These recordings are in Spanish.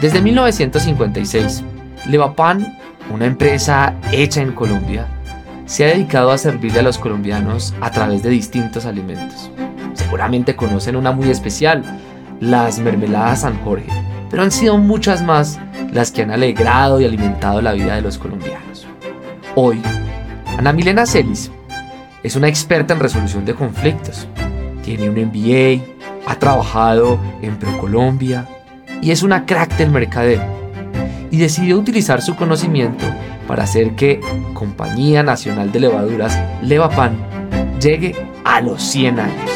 Desde 1956, Levapan, una empresa hecha en Colombia, se ha dedicado a servirle a los colombianos a través de distintos alimentos. Seguramente conocen una muy especial, las mermeladas San Jorge, pero han sido muchas más las que han alegrado y alimentado la vida de los colombianos. Hoy, Ana Milena Celis es una experta en resolución de conflictos. Tiene un MBA, ha trabajado en ProColombia y es una crack del mercadeo. Y decidió utilizar su conocimiento para hacer que Compañía Nacional de Levaduras, Levapan, llegue a los 100 años.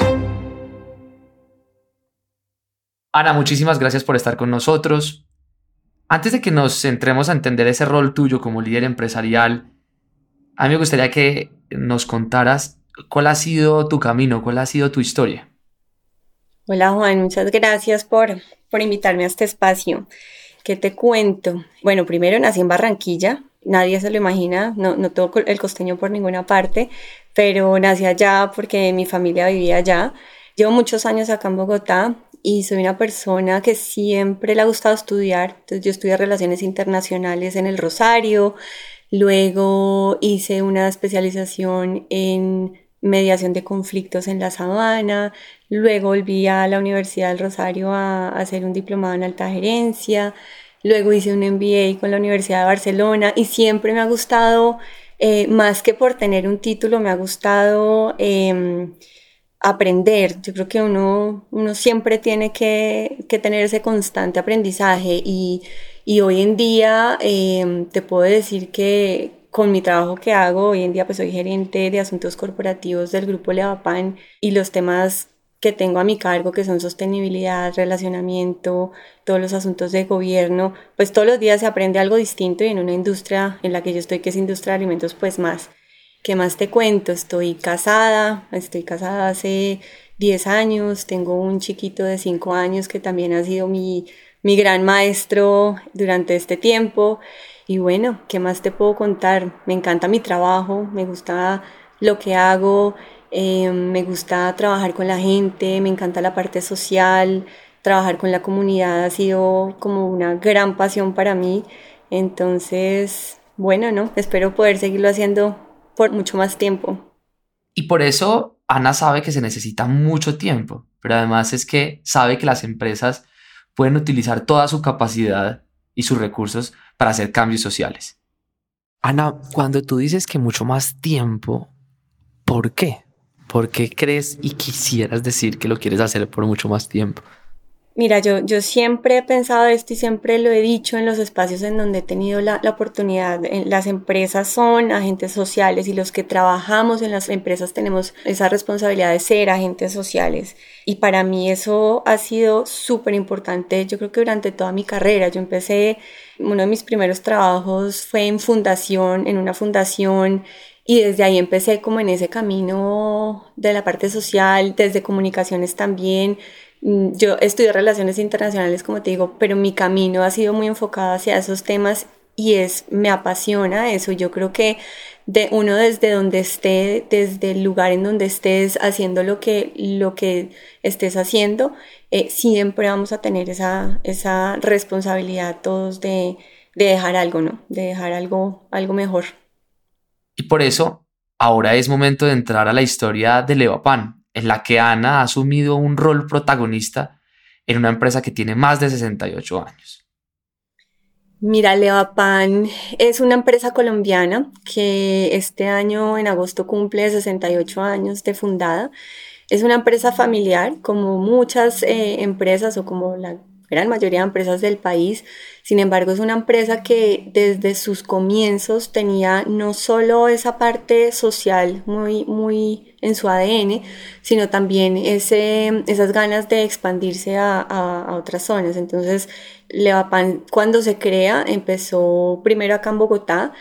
Ana, muchísimas gracias por estar con nosotros. Antes de que nos centremos a entender ese rol tuyo como líder empresarial, a mí me gustaría que nos contaras cuál ha sido tu camino, cuál ha sido tu historia. Hola Juan, muchas gracias por, por invitarme a este espacio. ¿Qué te cuento? Bueno, primero nací en Barranquilla, nadie se lo imagina, no, no todo el costeño por ninguna parte, pero nací allá porque mi familia vivía allá. Llevo muchos años acá en Bogotá y soy una persona que siempre le ha gustado estudiar. Entonces yo estudié relaciones internacionales en el Rosario, luego hice una especialización en mediación de conflictos en la sabana, luego volví a la Universidad del Rosario a, hacer un diplomado en alta gerencia, luego hice un MBA con la Universidad de Barcelona y siempre me ha gustado, eh, más que por tener un título, me ha gustado... Em, aprender. Yo creo que uno, uno siempre tiene que, tener ese constante aprendizaje y, hoy en día em, te puedo decir que con mi trabajo que hago, hoy en día pues soy gerente de asuntos corporativos del grupo Levapan y los temas que tengo a mi cargo, que son sostenibilidad, relacionamiento, todos los asuntos de gobierno, pues todos los días se aprende algo distinto y en una industria en la que yo estoy, que es industria de alimentos, pues más. ¿Qué más te cuento? Estoy casada, estoy casada hace 10 años, tengo un chiquito de 5 años que también ha sido mi, mi gran maestro durante este tiempo. Y bueno, ¿qué más te puedo contar? Me encanta mi trabajo, me gusta lo que hago, eh, me gusta trabajar con la gente, me encanta la parte social, trabajar con la comunidad ha sido como una gran pasión para mí. Entonces, bueno, ¿no? Espero poder seguirlo haciendo por mucho más tiempo. Y por eso Ana sabe que se necesita mucho tiempo, pero además es que sabe que las empresas pueden utilizar toda su capacidad y sus recursos para hacer cambios sociales. Ana, cuando tú dices que mucho más tiempo, ¿por qué? ¿Por qué crees y quisieras decir que lo quieres hacer por mucho más tiempo? Mira, yo, yo siempre he pensado esto y siempre lo he dicho en los espacios en donde he tenido la, la, oportunidad. Las empresas son agentes sociales y los que trabajamos en las empresas tenemos esa responsabilidad de ser agentes sociales. Y para mí eso ha sido súper importante, yo creo que durante toda mi carrera. Yo empecé, uno de mis primeros trabajos fue en fundación, en una fundación y desde ahí empecé como en ese camino de la parte social, desde comunicaciones también Mm, yo estudio relaciones internacionales, como te digo, pero mi camino ha sido muy enfocado hacia esos temas y es, me apasiona eso. Yo creo que de uno desde donde esté, desde el lugar en donde estés haciendo lo que, lo que estés haciendo, eh, siempre vamos a tener esa, esa responsabilidad todos de, de dejar algo, ¿no? De dejar algo, algo mejor. Y por eso, ahora es momento de entrar a la historia de Levapan, en la que Ana ha asumido un rol protagonista en una empresa que tiene más de 68 años. Mira, Levapan es una empresa colombiana que este año en agosto cumple 68 años de fundada. Es una empresa familiar, como muchas eh, empresas o como la gran mayoría de empresas del país. Sin embargo, es una empresa que desde sus comienzos tenía no solo esa parte social muy, muy en su ADN, sino también ese, esas ganas de expandirse a, a, otras zonas. Entonces, Levapan, cuando se crea, empezó primero acá en Bogotá,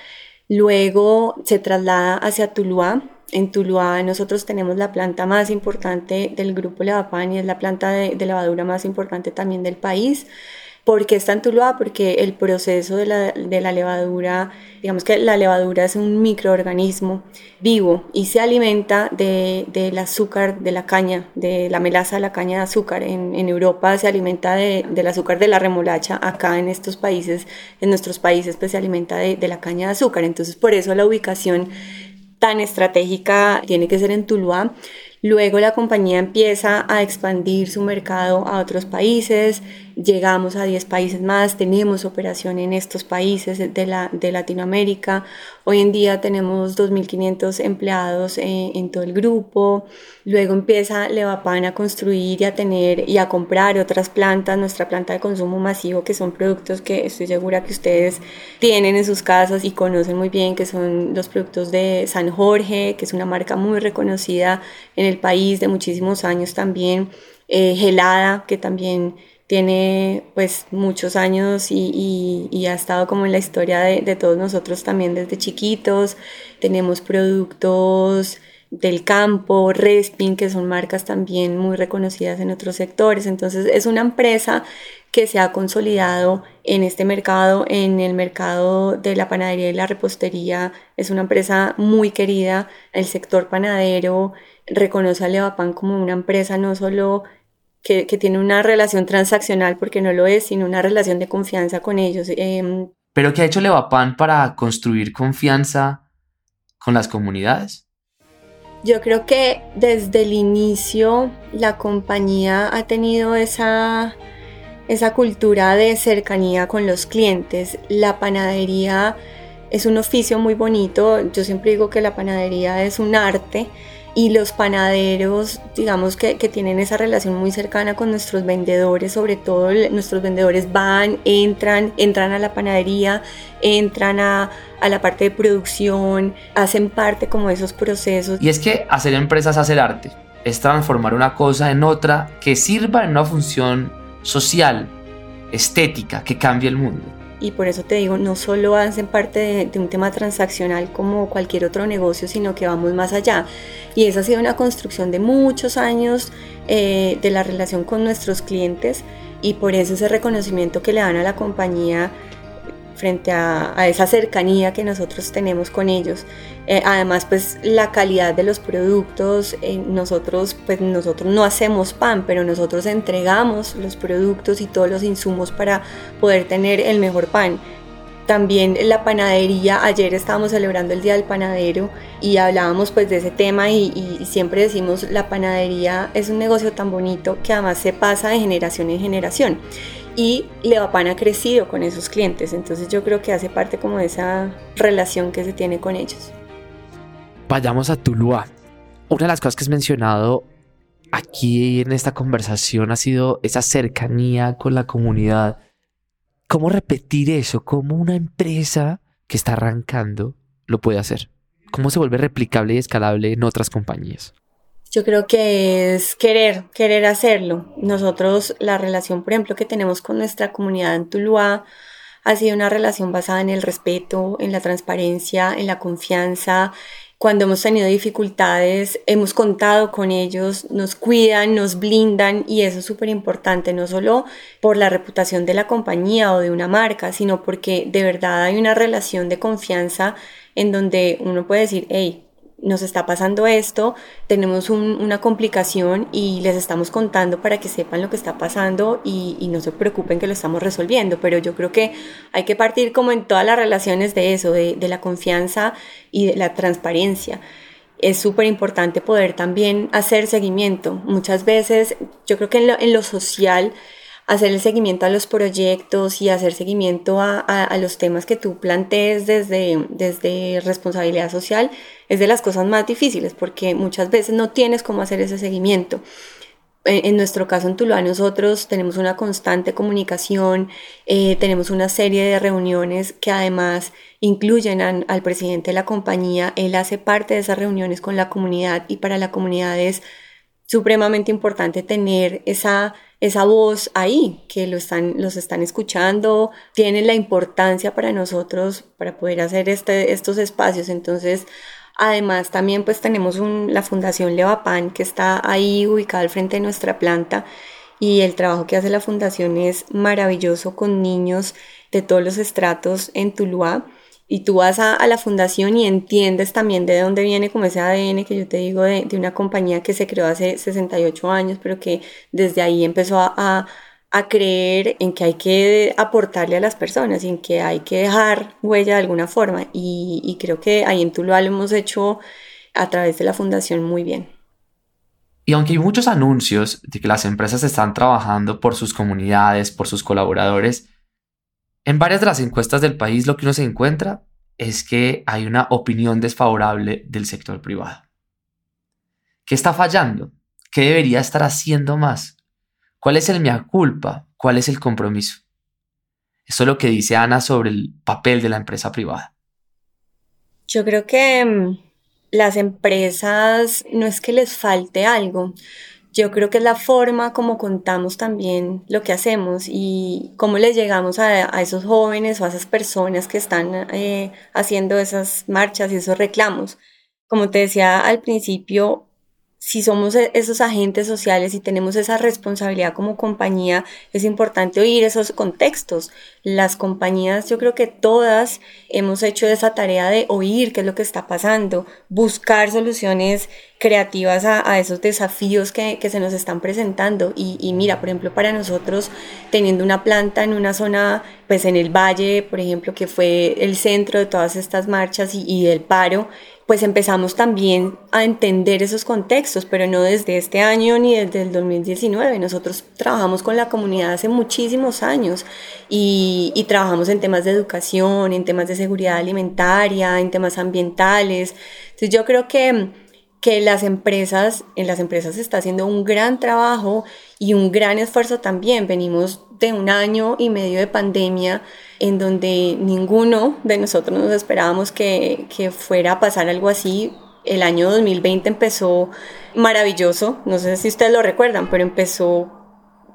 luego se traslada hacia Tuluá, en Tuluá nosotros tenemos la planta más importante del grupo Levapan y es la planta de, lavadura más importante también del país. ¿Por qué está en Tuluá? Porque el proceso de la, de levadura, digamos que la levadura es un microorganismo vivo y se alimenta de, del azúcar de la caña, de la melaza de la caña de azúcar. En, Europa se alimenta de, del azúcar de la remolacha, acá en estos países, en nuestros países, pues se alimenta de, de la caña de azúcar. Entonces, por eso la ubicación tan estratégica tiene que ser en Tuluá. Luego la compañía empieza a expandir su mercado a otros países, llegamos a 10 países más, tenemos operación en estos países de, la, de Latinoamérica. Hoy en día tenemos 2.500 empleados en, en, todo el grupo. Luego empieza Levapan a construir y a tener y a comprar otras plantas, nuestra planta de consumo masivo, que son productos que estoy segura que ustedes tienen en sus casas y conocen muy bien, que son los productos de San Jorge, que es una marca muy reconocida en el país de muchísimos años también, eh, Gelada, que también tiene pues muchos años y, y, ha estado como en la historia de, de, todos nosotros también desde chiquitos. Tenemos productos del campo, Respin, que son marcas también muy reconocidas en otros sectores. Entonces es una empresa que se ha consolidado en este mercado, en el mercado de la panadería y la repostería. Es una empresa muy querida. El sector panadero reconoce a Levapan como una empresa no solo que, que, tiene una relación transaccional, porque no lo es, sino una relación de confianza con ellos. Eh, ¿Pero qué ha hecho Levapan para construir confianza con las comunidades? Yo creo que desde el inicio la compañía ha tenido esa esa cultura de cercanía con los clientes. La panadería es un oficio muy bonito, yo siempre digo que la panadería es un arte y los panaderos, digamos que, que, tienen esa relación muy cercana con nuestros vendedores, sobre todo nuestros vendedores van, entran, entran a la panadería, entran a, a, la parte de producción, hacen parte como de esos procesos. Y es que hacer empresas hacer arte, es transformar una cosa en otra que sirva en una función social, estética, que cambie el mundo. Y por eso te digo, no solo hacen parte de, un tema transaccional como cualquier otro negocio, sino que vamos más allá. Y esa ha sido una construcción de muchos años eh, de la relación con nuestros clientes y por eso ese reconocimiento que le dan a la compañía frente a, a, esa cercanía que nosotros tenemos con ellos. Eh, además, pues la calidad de los productos, eh, nosotros, pues nosotros no hacemos pan, pero nosotros entregamos los productos y todos los insumos para poder tener el mejor pan. También la panadería, ayer estábamos celebrando el Día del Panadero y hablábamos pues de ese tema y, y, siempre decimos la panadería es un negocio tan bonito que además se pasa de generación en generación y Levapan ha crecido con esos clientes, entonces yo creo que hace parte como de esa relación que se tiene con ellos. Vayamos a Tuluá. Una de las cosas que has mencionado aquí en esta conversación ha sido esa cercanía con la comunidad. ¿Cómo repetir eso? ¿Cómo una empresa que está arrancando lo puede hacer? ¿Cómo se vuelve replicable y escalable en otras compañías? Yo creo que es querer, querer hacerlo. Nosotros, la relación, por ejemplo, que tenemos con nuestra comunidad en Tuluá ha sido una relación basada en el respeto, en la transparencia, en la confianza. Cuando hemos tenido dificultades, hemos contado con ellos, nos cuidan, nos blindan y eso es súper importante, no solo por la reputación de la compañía o de una marca, sino porque de verdad hay una relación de confianza en donde uno puede decir, hey, nos está pasando esto, tenemos un, una complicación y les estamos contando para que sepan lo que está pasando y, y, no se preocupen que lo estamos resolviendo. Pero yo creo que hay que partir como en todas las relaciones de eso, de, la confianza y de la transparencia. Es súper importante poder también hacer seguimiento. Muchas veces, yo creo que en lo, social, hacer el seguimiento a los proyectos y hacer seguimiento a, a, a, los temas que tú plantees desde, desde responsabilidad social es de las cosas más difíciles porque muchas veces no tienes cómo hacer ese seguimiento. En, nuestro caso en Tuluá nosotros tenemos una constante comunicación, eh, tenemos una serie de reuniones que además incluyen al presidente de la compañía, él hace parte de esas reuniones con la comunidad y para la comunidad es supremamente importante tener esa esa voz ahí, que lo están, los están escuchando, tiene la importancia para nosotros para poder hacer este, estos espacios. Entonces, además también pues tenemos un, la Fundación Levapan que está ahí ubicada al frente de nuestra planta y el trabajo que hace la fundación es maravilloso con niños de todos los estratos en Tuluá. Y tú vas a, la fundación y entiendes también de dónde viene como ese ADN que yo te digo de, una compañía que se creó hace 68 años, pero que desde ahí empezó a, creer en que hay que aportarle a las personas y en que hay que dejar huella de alguna forma. Y, creo que ahí en Tuluá lo hemos hecho a través de la fundación muy bien. Y aunque hay muchos anuncios de que las empresas están trabajando por sus comunidades, por sus colaboradores, en varias de las encuestas del país lo que uno se encuentra es que hay una opinión desfavorable del sector privado. ¿Qué está fallando? ¿Qué debería estar haciendo más? ¿Cuál es el mea culpa? ¿Cuál es el compromiso? Eso es lo que dice Ana sobre el papel de la empresa privada. Yo creo que mm, las empresas no es que les falte algo, yo creo que es la forma como contamos también lo que hacemos y cómo les llegamos a, esos jóvenes o a esas personas que están eh, haciendo esas marchas y esos reclamos. Como te decía al principio, si somos e-, esos agentes sociales y tenemos esa responsabilidad como compañía, es importante oír esos contextos. Las compañías, yo creo que todas hemos hecho esa tarea de oír qué es lo que está pasando, buscar soluciones creativas a, esos desafíos que, se nos están presentando. Y, mira, por ejemplo, para nosotros, teniendo una planta en una zona, pues en el valle, por ejemplo, que fue el centro de todas estas marchas y, y del paro, pues empezamos también a entender esos contextos, pero no desde este año ni desde el 2019. Nosotros trabajamos con la comunidad hace muchísimos años y, trabajamos en temas de educación, en temas de seguridad alimentaria, en temas ambientales. Entonces yo creo que, que las empresas, en las empresas se está haciendo un gran trabajo y un gran esfuerzo también. Venimos de un año y medio de pandemia en donde ninguno de nosotros nos esperábamos que, que fuera a pasar algo así. El año 2020 empezó maravilloso, no sé si ustedes lo recuerdan, pero empezó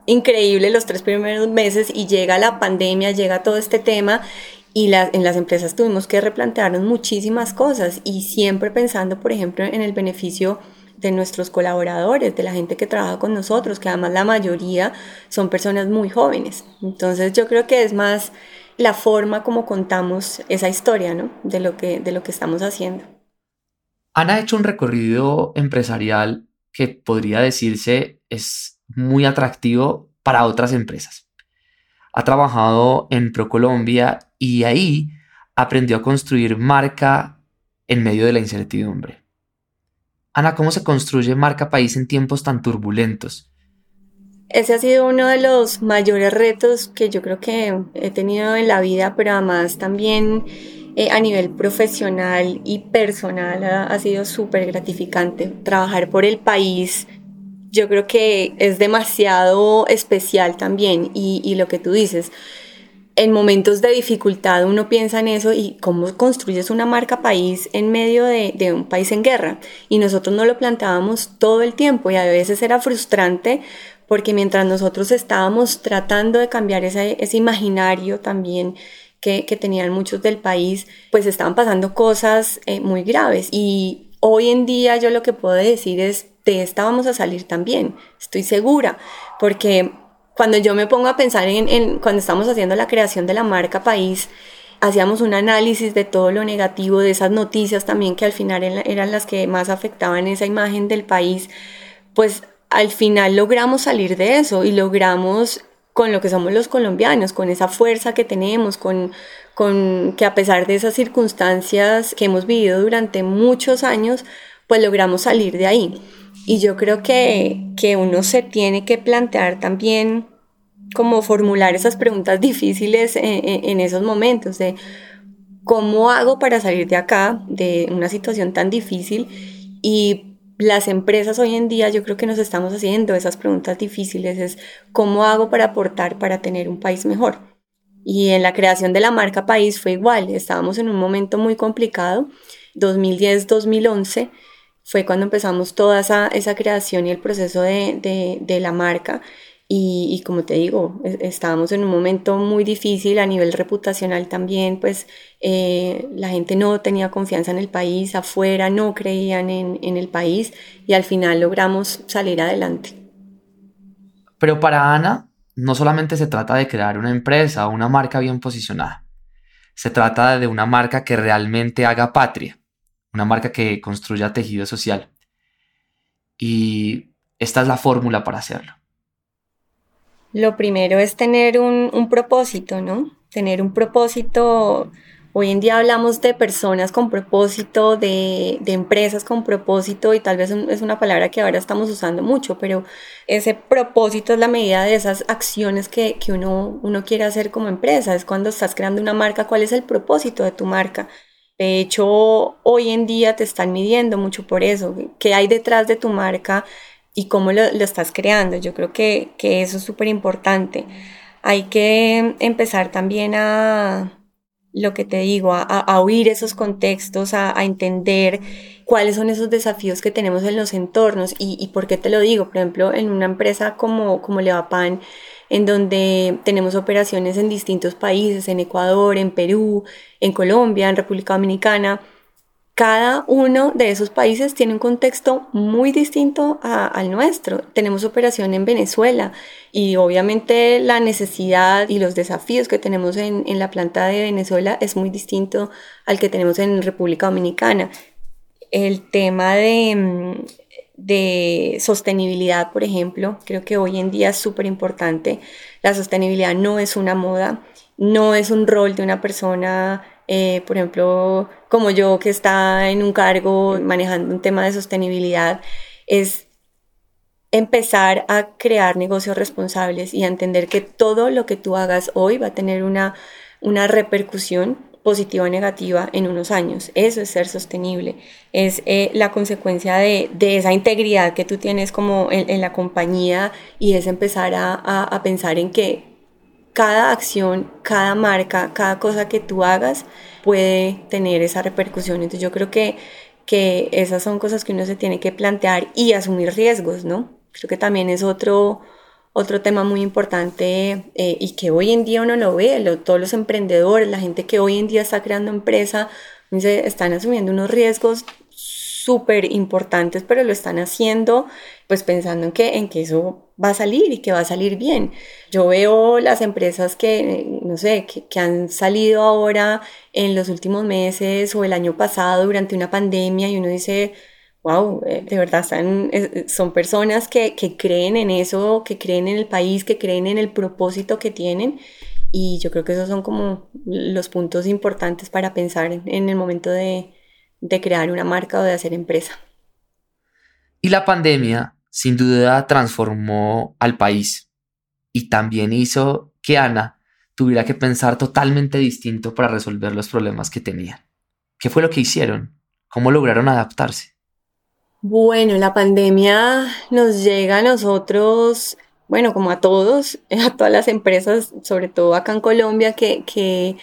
increíble los tres primeros meses y llega la pandemia, llega todo este tema y en las empresas tuvimos que replantearnos muchísimas cosas y siempre pensando, por ejemplo, en el beneficio de nuestros colaboradores, de la gente que trabaja con nosotros, que además la mayoría son personas muy jóvenes. Entonces yo creo que es más la forma como contamos esa historia, ¿no? De lo que, de lo que estamos haciendo. Ana ha hecho un recorrido empresarial que podría decirse es muy atractivo para otras empresas. Ha trabajado en ProColombia y ahí aprendió a construir marca en medio de la incertidumbre. Ana, ¿cómo se construye marca país en tiempos tan turbulentos? Ese ha sido uno de los mayores retos que yo creo que he tenido en la vida, pero además también eh, a nivel profesional y personal ha, sido súper gratificante. Trabajar por el país, yo creo que es demasiado especial también y, y lo que tú dices en momentos de dificultad uno piensa en eso y cómo construyes una marca país en medio de, un país en guerra. Y nosotros no lo planteábamos todo el tiempo y a veces era frustrante porque mientras nosotros estábamos tratando de cambiar ese, imaginario también que, tenían muchos del país, pues estaban pasando cosas eh, muy graves. Y hoy en día yo lo que puedo decir es, de esta vamos a salir también, estoy segura, porque cuando yo me pongo a pensar en, cuando estamos haciendo la creación de la marca país, hacíamos un análisis de todo lo negativo, de esas noticias también que al final eran las que más afectaban esa imagen del país, pues al final logramos salir de eso y logramos con lo que somos los colombianos, con esa fuerza que tenemos, con, con que a pesar de esas circunstancias que hemos vivido durante muchos años, pues logramos salir de ahí. Y yo creo que, uno se tiene que plantear también como formular esas preguntas difíciles en, esos momentos de cómo hago para salir de acá, de una situación tan difícil. Y las empresas hoy en día yo creo que nos estamos haciendo esas preguntas difíciles, es cómo hago para aportar para tener un país mejor. Y en la creación de la marca país fue igual, estábamos en un momento muy complicado, 2010-2011 fue cuando empezamos toda esa, creación y el proceso de, la marca. Y, como te digo, estábamos en un momento muy difícil a nivel reputacional también, pues eh, la gente no tenía confianza en el país, afuera no creían en, en el país y al final logramos salir adelante. Pero para Ana, no solamente se trata de crear una empresa o una marca bien posicionada. Se trata de una marca que realmente haga patria, una marca que construya tejido social. Y esta es la fórmula para hacerlo. Lo primero es tener un, propósito, ¿no? Tener un propósito Hoy en día hablamos de personas con propósito, de, empresas con propósito y tal vez es una palabra que ahora estamos usando mucho, pero ese propósito es la medida de esas acciones que, uno, uno quiere hacer como empresa. Es cuando estás creando una marca, cuál es el propósito de tu marca. De hecho, hoy en día te están midiendo mucho por eso, qué hay detrás de tu marca y cómo lo, estás creando. Yo creo que, que eso es súper importante. Hay que empezar también a, lo que te digo, a, oír esos contextos, a, entender cuáles son esos desafíos que tenemos en los entornos y, por qué te lo digo. Por ejemplo, en una empresa como, como Levapan, en donde tenemos operaciones en distintos países, en Ecuador, en Perú, en Colombia, en República Dominicana, cada uno de esos países tiene un contexto muy distinto al nuestro. Tenemos operación en Venezuela y obviamente la necesidad y los desafíos que tenemos en, la planta de Venezuela es muy distinto al que tenemos en República Dominicana. El tema de, mm, de sostenibilidad, por ejemplo, creo que hoy en día es súper importante. La sostenibilidad no es una moda, no es un rol de una persona eh, por ejemplo, como yo que está en un cargo manejando un tema de sostenibilidad, es empezar a crear negocios responsables y a entender que todo lo que tú hagas hoy va a tener una, una repercusión positiva o negativa en unos años. Eso es ser sostenible. Es eh, la consecuencia de, de, esa integridad que tú tienes como en, la compañía y es empezar a, a pensar en que cada acción, cada marca, cada cosa que tú hagas puede tener esa repercusión. Entonces yo creo que, que esas son cosas que uno se tiene que plantear y asumir riesgos, ¿no? Creo que también es otro, otro tema muy importante eh, y que hoy en día uno lo ve, todos los emprendedores, la gente que hoy en día está creando empresa, están asumiendo unos riesgos súper importantes, pero lo están haciendo pues pensando en que, en que eso va a salir y que va a salir bien. Yo veo las empresas que, no sé, que, han salido ahora en los últimos meses o el año pasado durante una pandemia y uno dice, wow, eh, de verdad están, son personas que, que, creen en eso, que creen en el país, que creen en el propósito que tienen. Y yo creo que esos son como los puntos importantes para pensar en el momento de, de crear una marca o de hacer empresa. Y la pandemia sin duda transformó al país y también hizo que Ana tuviera que pensar totalmente distinto para resolver los problemas que tenía. ¿Qué fue lo que hicieron? ¿Cómo lograron adaptarse? Bueno, la pandemia nos llega a nosotros, bueno, como a todos, a todas las empresas, sobre todo acá en Colombia, que, que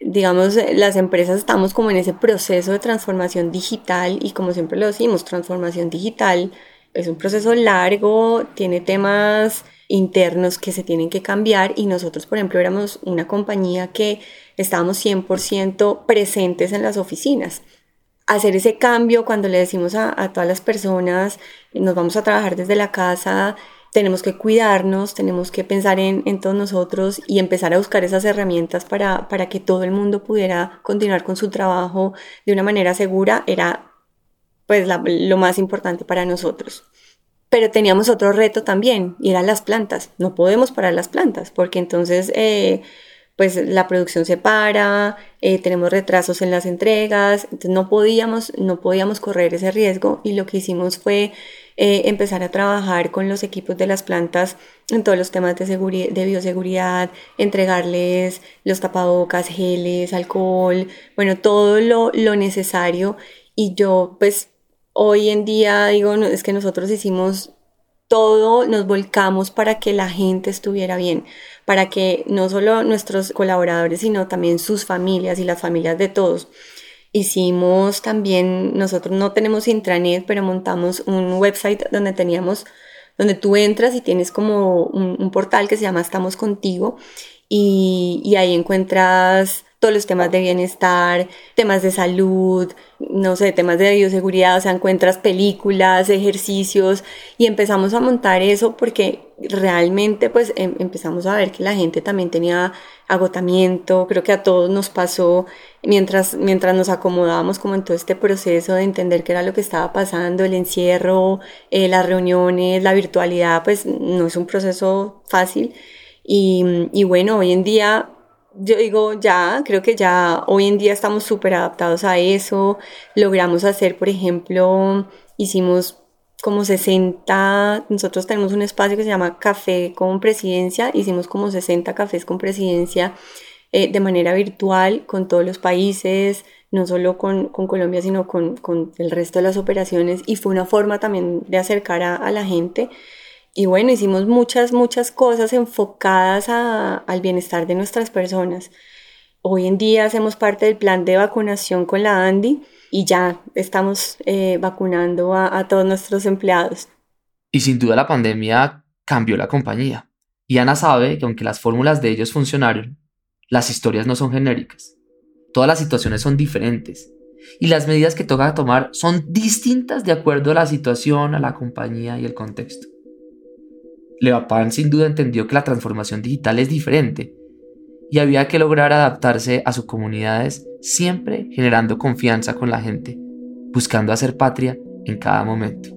digamos, las empresas estamos como en ese proceso de transformación digital y como siempre lo decimos, transformación digital es un proceso largo, tiene temas internos que se tienen que cambiar y nosotros, por ejemplo, éramos una compañía que estábamos 100% presentes en las oficinas. Hacer ese cambio cuando le decimos a, todas las personas, nos vamos a trabajar desde la casa, tenemos que cuidarnos, tenemos que pensar en, en, todos nosotros y empezar a buscar esas herramientas para, para que todo el mundo pudiera continuar con su trabajo de una manera segura, era pues lo más importante para nosotros. Pero teníamos otro reto también y eran las plantas. No podemos parar las plantas porque entonces eh, pues la producción se para, eh, tenemos retrasos en las entregas, entonces no podíamos, no podíamos correr ese riesgo y lo que hicimos fue eh, empezar a trabajar con los equipos de las plantas en todos los temas de, de bioseguridad, entregarles los tapabocas, geles, alcohol, bueno, todo lo, lo necesario. Y yo, pues, hoy en día digo, es que nosotros hicimos todo, nos volcamos para que la gente estuviera bien, para que no solo nuestros colaboradores, sino también sus familias y las familias de todos. Hicimos también, nosotros no tenemos intranet, pero montamos un website donde teníamos, donde tú entras y tienes como un, portal que se llama Estamos Contigo y, ahí encuentras todos los temas de bienestar, temas de salud, no sé, temas de bioseguridad, o sea, encuentras películas, ejercicios y empezamos a montar eso porque realmente pues em, empezamos a ver que la gente también tenía agotamiento, creo que a todos nos pasó mientras, mientras nos acomodábamos como en todo este proceso de entender qué era lo que estaba pasando, el encierro, eh, las reuniones, la virtualidad, pues no es un proceso fácil. Y, y bueno, hoy en día yo digo, ya, creo que ya hoy en día estamos súper adaptados a eso. Logramos hacer, por ejemplo, hicimos como 60, nosotros tenemos un espacio que se llama Café con Presidencia, hicimos como 60 cafés con presidencia eh, de manera virtual con todos los países, no solo con, con Colombia, sino con, con, el resto de las operaciones y fue una forma también de acercar a, a la gente. Y bueno, hicimos muchas, muchas cosas enfocadas a, al bienestar de nuestras personas. Hoy en día hacemos parte del plan de vacunación con la ANDI y ya estamos eh, vacunando a, a todos nuestros empleados. Y sin duda la pandemia cambió la compañía. Y Ana sabe que aunque las fórmulas de ellos funcionaron, las historias no son genéricas. Todas las situaciones son diferentes. Y las medidas que toca tomar son distintas de acuerdo a la situación, a la compañía y el contexto. Levapan sin duda entendió que la transformación digital es diferente y había que lograr adaptarse a sus comunidades siempre generando confianza con la gente, buscando hacer patria en cada momento.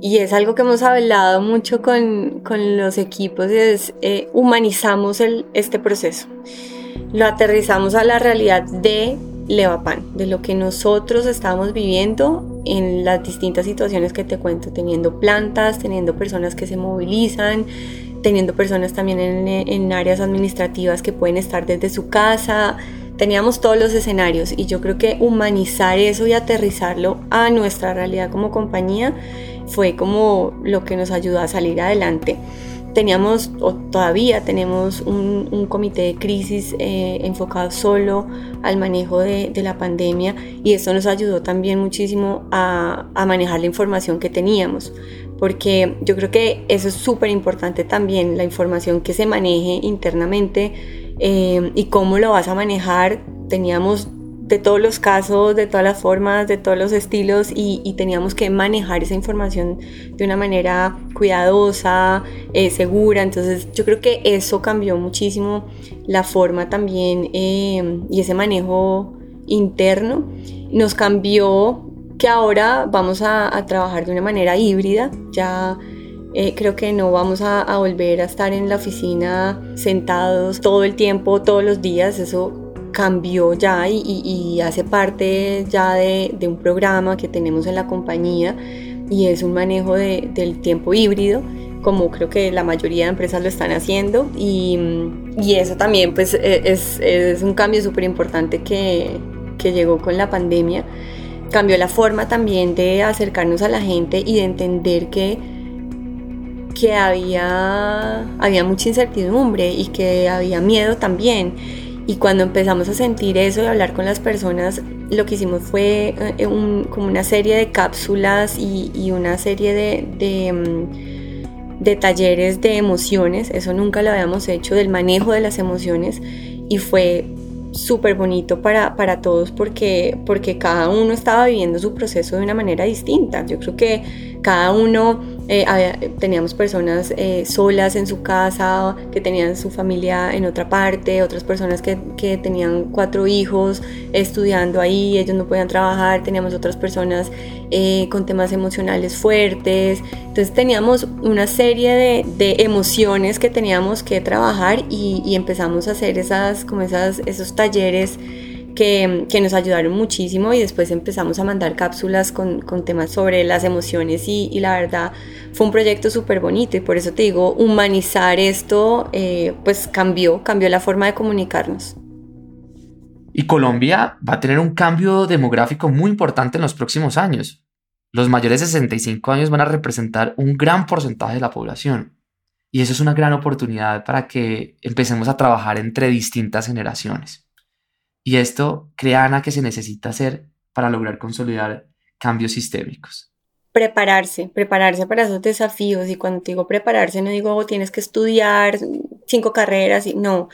Y es algo que hemos hablado mucho con, con los equipos, eh, humanizamos el, este proceso, lo aterrizamos a la realidad de Levapan, de lo que nosotros estamos viviendo en las distintas situaciones que te cuento, teniendo plantas, teniendo personas que se movilizan, teniendo personas también en, áreas administrativas que pueden estar desde su casa. Teníamos todos los escenarios y yo creo que humanizar eso y aterrizarlo a nuestra realidad como compañía fue como lo que nos ayudó a salir adelante. Teníamos, o todavía tenemos, un, comité de crisis eh, enfocado solo al manejo de, la pandemia y esto nos ayudó también muchísimo a, a manejar la información que teníamos porque yo creo que eso es súper importante también, la información que se maneje internamente eh, y cómo lo vas a manejar. Teníamos de todos los casos, de todas las formas, de todos los estilos y, teníamos que manejar esa información de una manera cuidadosa, eh, segura. Entonces yo creo que eso cambió muchísimo la forma también eh, y ese manejo interno. Nos cambió que ahora vamos a, trabajar de una manera híbrida. Ya eh, creo que no vamos a, volver a estar en la oficina sentados todo el tiempo, todos los días. Eso cambió ya y, hace parte ya de, un programa que tenemos en la compañía y es un manejo del tiempo híbrido como creo que la mayoría de empresas lo están haciendo y, eso también pues e, es, es un cambio súper importante que, que llegó con la pandemia cambió la forma también de acercarnos a la gente y de entender que, que había, había mucha incertidumbre y que había miedo también. Y cuando empezamos a sentir eso y hablar con las personas, lo que hicimos fue eh, como una serie de cápsulas y, una serie mm, de, talleres de emociones. Eso nunca lo habíamos hecho, del manejo de las emociones. Y fue súper bonito para, para todos porque, porque cada uno estaba viviendo su proceso de una manera distinta. Yo creo que cada uno eh, teníamos personas eh, solas en su casa, que tenían su familia en otra parte, otras personas que, tenían cuatro hijos estudiando ahí, ellos no podían trabajar, teníamos otras personas eh, con temas emocionales fuertes, entonces teníamos una serie de, de emociones que teníamos que trabajar y, y, empezamos a hacer esas, como esas, esos talleres que, nos ayudaron muchísimo y después empezamos a mandar cápsulas con, con temas sobre las emociones y, y, la verdad fue un proyecto súper bonito y por eso te digo, humanizar esto eh, pues cambió, cambió la forma de comunicarnos. Y Colombia va a tener un cambio demográfico muy importante en los próximos años. Los mayores de 65 años van a representar un gran porcentaje de la población. Y eso es una gran oportunidad para que empecemos a trabajar entre distintas generaciones. Y esto crea Ana que se necesita hacer para lograr consolidar cambios sistémicos. prepararse, prepararse para esos desafíos. Y cuando digo prepararse, no digo oh, tienes que estudiar cinco carreras, no,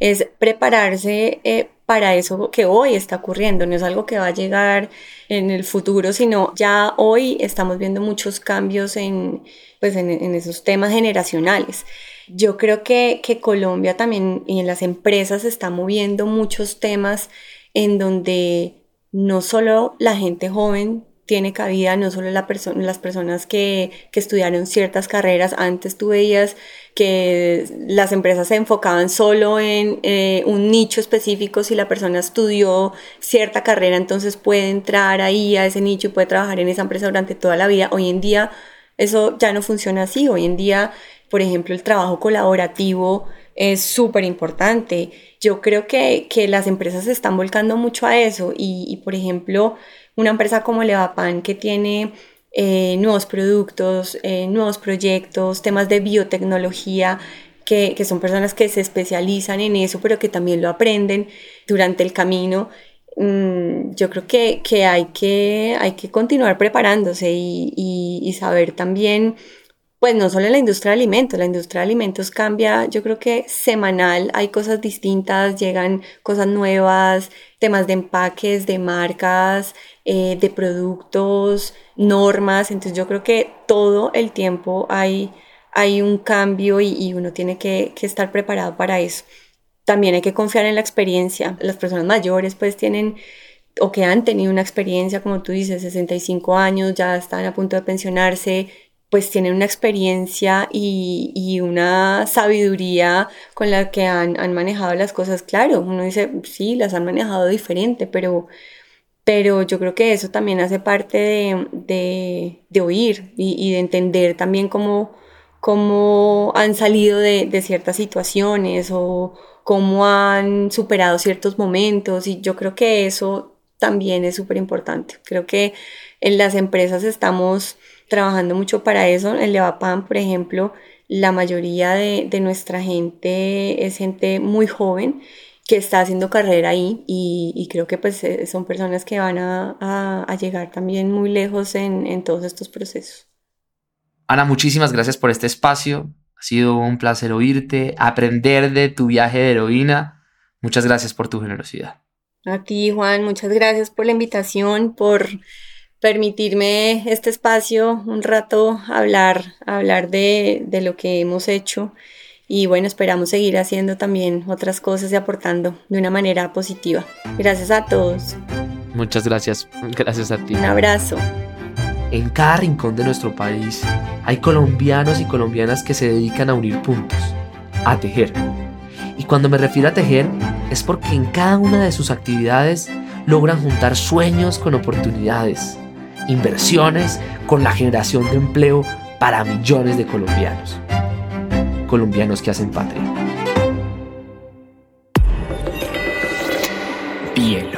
es prepararse eh, para eso que hoy está ocurriendo, no es algo que va a llegar en el futuro, sino ya hoy estamos viendo muchos cambios en, pues en, esos temas generacionales. Yo creo que, que Colombia también y en las empresas está moviendo muchos temas en donde no solo la gente joven tiene cabida no solo la las personas que, que, estudiaron ciertas carreras. Antes tú veías que las empresas se enfocaban solo en eh, un nicho específico. Si la persona estudió cierta carrera, entonces puede entrar ahí a ese nicho y puede trabajar en esa empresa durante toda la vida. Hoy en día eso ya no funciona así. Hoy en día, por ejemplo, el trabajo colaborativo es súper importante. Yo creo que, que, las empresas se están volcando mucho a eso y, y por ejemplo, una empresa como Levapan que tiene eh, nuevos productos, eh, nuevos proyectos, temas de biotecnología, que, que, son personas que se especializan en eso, pero que también lo aprenden durante el camino. Mm, yo creo que, que, hay que hay que continuar preparándose y, y, y saber también pues no solo en la industria de alimentos, la industria de alimentos cambia, yo creo que semanal hay cosas distintas, llegan cosas nuevas, temas de empaques, de marcas, eh, de productos, normas, entonces yo creo que todo el tiempo hay, hay un cambio y, uno tiene que, que estar preparado para eso. También hay que confiar en la experiencia. Las personas mayores pues tienen o que han tenido una experiencia, como tú dices, 65 años, ya están a punto de pensionarse, pues tienen una experiencia y, una sabiduría con la que han, manejado las cosas. Claro, uno dice, sí, las han manejado diferente, pero, pero yo creo que eso también hace parte de, oír y, de entender también cómo, cómo han salido de, de ciertas situaciones o cómo han superado ciertos momentos y yo creo que eso también es súper importante. Creo que en las empresas estamos trabajando mucho para eso. En Levapan, por ejemplo, la mayoría de, nuestra gente es gente muy joven que está haciendo carrera ahí y, creo que pues eh, son personas que van a, llegar también muy lejos en, en todos estos procesos. Ana, muchísimas gracias por este espacio. Ha sido un placer oírte, aprender de tu viaje de heroína. Muchas gracias por tu generosidad. A ti, Juan, muchas gracias por la invitación, por permitirme este espacio un rato hablar, hablar de, de lo que hemos hecho y bueno, esperamos seguir haciendo también otras cosas y aportando de una manera positiva. Gracias a todos. Muchas gracias, gracias a ti. Un abrazo. En cada rincón de nuestro país hay colombianos y colombianas que se dedican a unir puntos, a tejer. Y cuando me refiero a tejer es porque en cada una de sus actividades logran juntar sueños con oportunidades inversiones con la generación de empleo para millones de colombianos. Colombianos que hacen patria. Bielo.